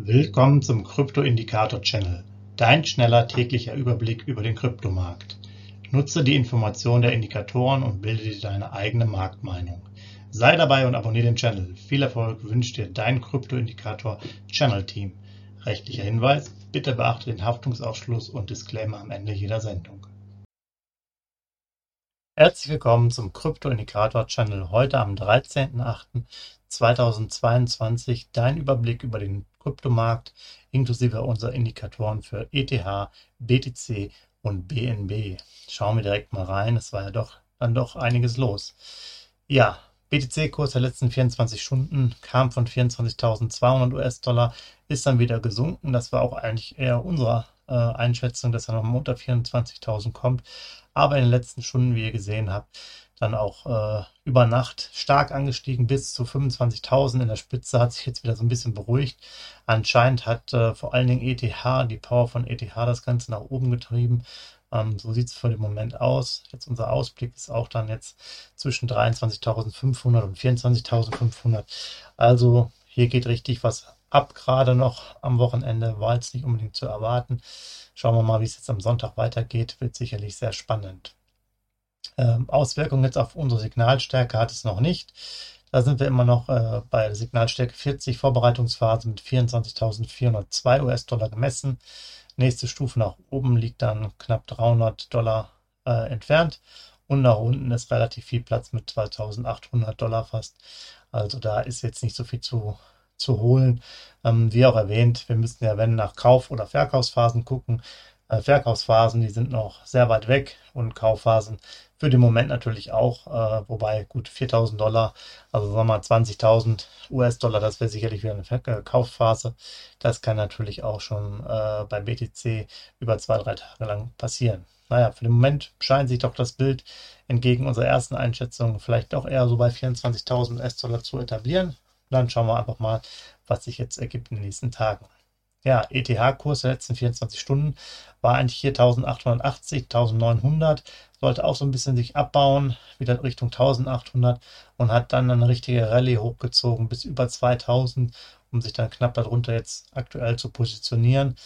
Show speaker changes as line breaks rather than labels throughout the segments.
Willkommen zum Krypto-Indikator-Channel, dein schneller täglicher Überblick über den Kryptomarkt. Nutze die Informationen der Indikatoren und bilde dir deine eigene Marktmeinung. Sei dabei und abonniere den Channel. Viel Erfolg wünscht dir dein Krypto-Indikator-Channel-Team. Rechtlicher Hinweis, bitte beachte den Haftungsausschluss und Disclaimer am Ende jeder Sendung. Herzlich willkommen zum Krypto-Indikator-Channel heute am 13.08.2022. Dein Überblick über den Kryptomarkt inklusive unserer Indikatoren für ETH, BTC und BNB. Schauen wir direkt mal rein. Es war ja doch dann doch einiges los. Ja, BTC-Kurs der letzten 24 Stunden kam von 24.200 US-Dollar, ist dann wieder gesunken. Das war auch eigentlich eher unsere äh, Einschätzung, dass er noch unter 24.000 kommt. Aber in den letzten Stunden, wie ihr gesehen habt, dann auch äh, über Nacht stark angestiegen bis zu 25.000 in der Spitze, hat sich jetzt wieder so ein bisschen beruhigt. Anscheinend hat äh, vor allen Dingen ETH, die Power von ETH das Ganze nach oben getrieben. Ähm, so sieht es für den Moment aus. Jetzt unser Ausblick ist auch dann jetzt zwischen 23.500 und 24.500. Also hier geht richtig was ab, gerade noch am Wochenende, war jetzt nicht unbedingt zu erwarten. Schauen wir mal, wie es jetzt am Sonntag weitergeht. Wird sicherlich sehr spannend. Ähm, Auswirkungen jetzt auf unsere Signalstärke hat es noch nicht. Da sind wir immer noch äh, bei Signalstärke 40, Vorbereitungsphase mit 24.402 US-Dollar gemessen. Nächste Stufe nach oben liegt dann knapp 300 Dollar äh, entfernt. Und nach unten ist relativ viel Platz mit 2.800 Dollar fast. Also da ist jetzt nicht so viel zu zu holen. Ähm, wie auch erwähnt, wir müssen ja, wenn nach Kauf- oder Verkaufsphasen gucken. Äh, Verkaufsphasen, die sind noch sehr weit weg und Kaufphasen für den Moment natürlich auch, äh, wobei gut 4000 Dollar, also sagen wir mal 20.000 US-Dollar, das wäre sicherlich wieder eine Verkaufsphase. Das kann natürlich auch schon äh, beim BTC über zwei, drei Tage lang passieren. Naja, für den Moment scheint sich doch das Bild entgegen unserer ersten Einschätzung vielleicht doch eher so bei 24.000 US-Dollar zu etablieren. Dann schauen wir einfach mal, was sich jetzt ergibt in den nächsten Tagen. Ja, ETH-Kurs der letzten 24 Stunden war eigentlich hier 1880, 1900, sollte auch so ein bisschen sich abbauen, wieder Richtung 1800 und hat dann eine richtige Rallye hochgezogen bis über 2000, um sich dann knapp darunter jetzt aktuell zu positionieren.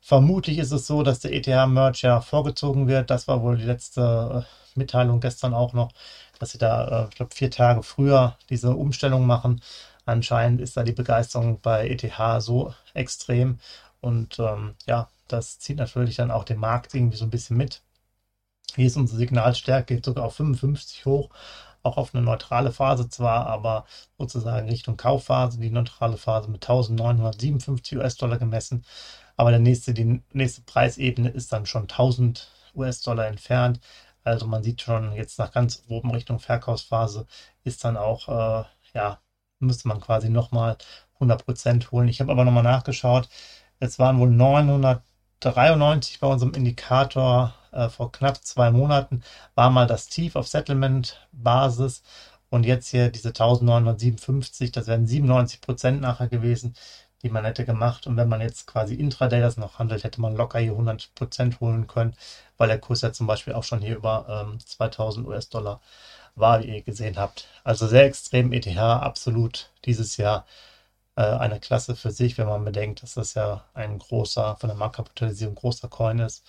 Vermutlich ist es so, dass der ETH-Merge ja vorgezogen wird. Das war wohl die letzte äh, Mitteilung gestern auch noch, dass sie da, äh, ich glaube, vier Tage früher diese Umstellung machen. Anscheinend ist da die Begeisterung bei ETH so extrem und ähm, ja, das zieht natürlich dann auch den Markt irgendwie so ein bisschen mit. Hier ist unsere Signalstärke, geht sogar auf 55 hoch, auch auf eine neutrale Phase zwar, aber sozusagen Richtung Kaufphase, die neutrale Phase mit 1957 US-Dollar gemessen. Aber der nächste, die nächste Preisebene ist dann schon 1000 US-Dollar entfernt. Also man sieht schon jetzt nach ganz oben Richtung Verkaufsphase ist dann auch äh, ja müsste man quasi nochmal 100% holen. Ich habe aber nochmal nachgeschaut. Es waren wohl 993 bei unserem Indikator äh, vor knapp zwei Monaten. War mal das Tief auf Settlement-Basis. Und jetzt hier diese 1957, das wären 97% nachher gewesen, die man hätte gemacht. Und wenn man jetzt quasi Intraday das noch handelt, hätte man locker hier 100% holen können, weil der Kurs ja zum Beispiel auch schon hier über ähm, 2000 US-Dollar war, wie ihr gesehen habt. Also sehr extrem ETH, absolut dieses Jahr äh, eine Klasse für sich, wenn man bedenkt, dass das ja ein großer, von der Marktkapitalisierung großer Coin ist.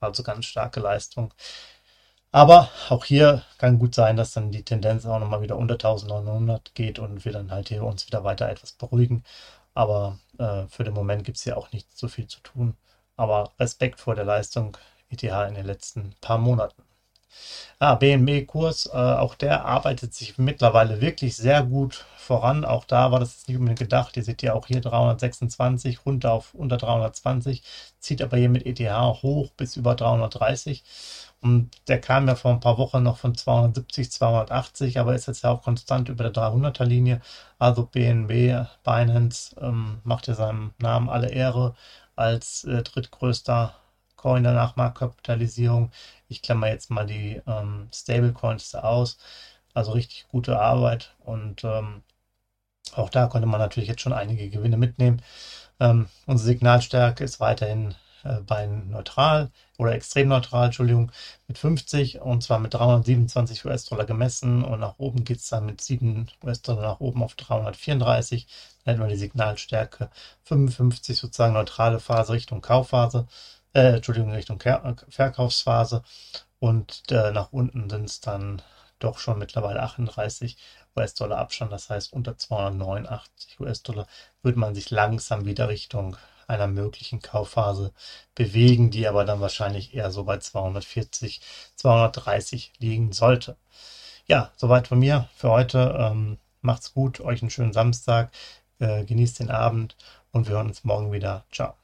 Also ganz starke Leistung. Aber auch hier kann gut sein, dass dann die Tendenz auch nochmal wieder unter 1900 geht und wir dann halt hier uns wieder weiter etwas beruhigen. Aber äh, für den Moment gibt es hier auch nicht so viel zu tun. Aber Respekt vor der Leistung ETH in den letzten paar Monaten. Ah, BNB-Kurs, äh, auch der arbeitet sich mittlerweile wirklich sehr gut voran. Auch da war das nicht unbedingt gedacht. Ihr seht ja auch hier 326 runter auf unter 320, zieht aber hier mit ETH hoch bis über 330. Und der kam ja vor ein paar Wochen noch von 270, 280, aber ist jetzt ja auch konstant über der 300er Linie. Also BNB, Binance, ähm, macht ja seinem Namen alle Ehre als äh, drittgrößter Coin der Nachmarktkapitalisierung. Ich klammer jetzt mal die ähm, Stablecoins aus. Also richtig gute Arbeit und ähm, auch da konnte man natürlich jetzt schon einige Gewinne mitnehmen. Ähm, unsere Signalstärke ist weiterhin äh, Bein neutral oder extrem neutral, Entschuldigung, mit 50 und zwar mit 327 US-Dollar gemessen und nach oben geht es dann mit 7 US-Dollar nach oben auf 334. Dann hätten wir die Signalstärke 55, sozusagen neutrale Phase Richtung Kaufphase, äh, Entschuldigung, Richtung Verkaufsphase und äh, nach unten sind es dann doch schon mittlerweile 38 US-Dollar Abstand, das heißt unter 289 US-Dollar würde man sich langsam wieder Richtung einer möglichen Kaufphase bewegen, die aber dann wahrscheinlich eher so bei 240, 230 liegen sollte. Ja, soweit von mir für heute. Ähm, macht's gut, euch einen schönen Samstag, äh, genießt den Abend und wir hören uns morgen wieder. Ciao.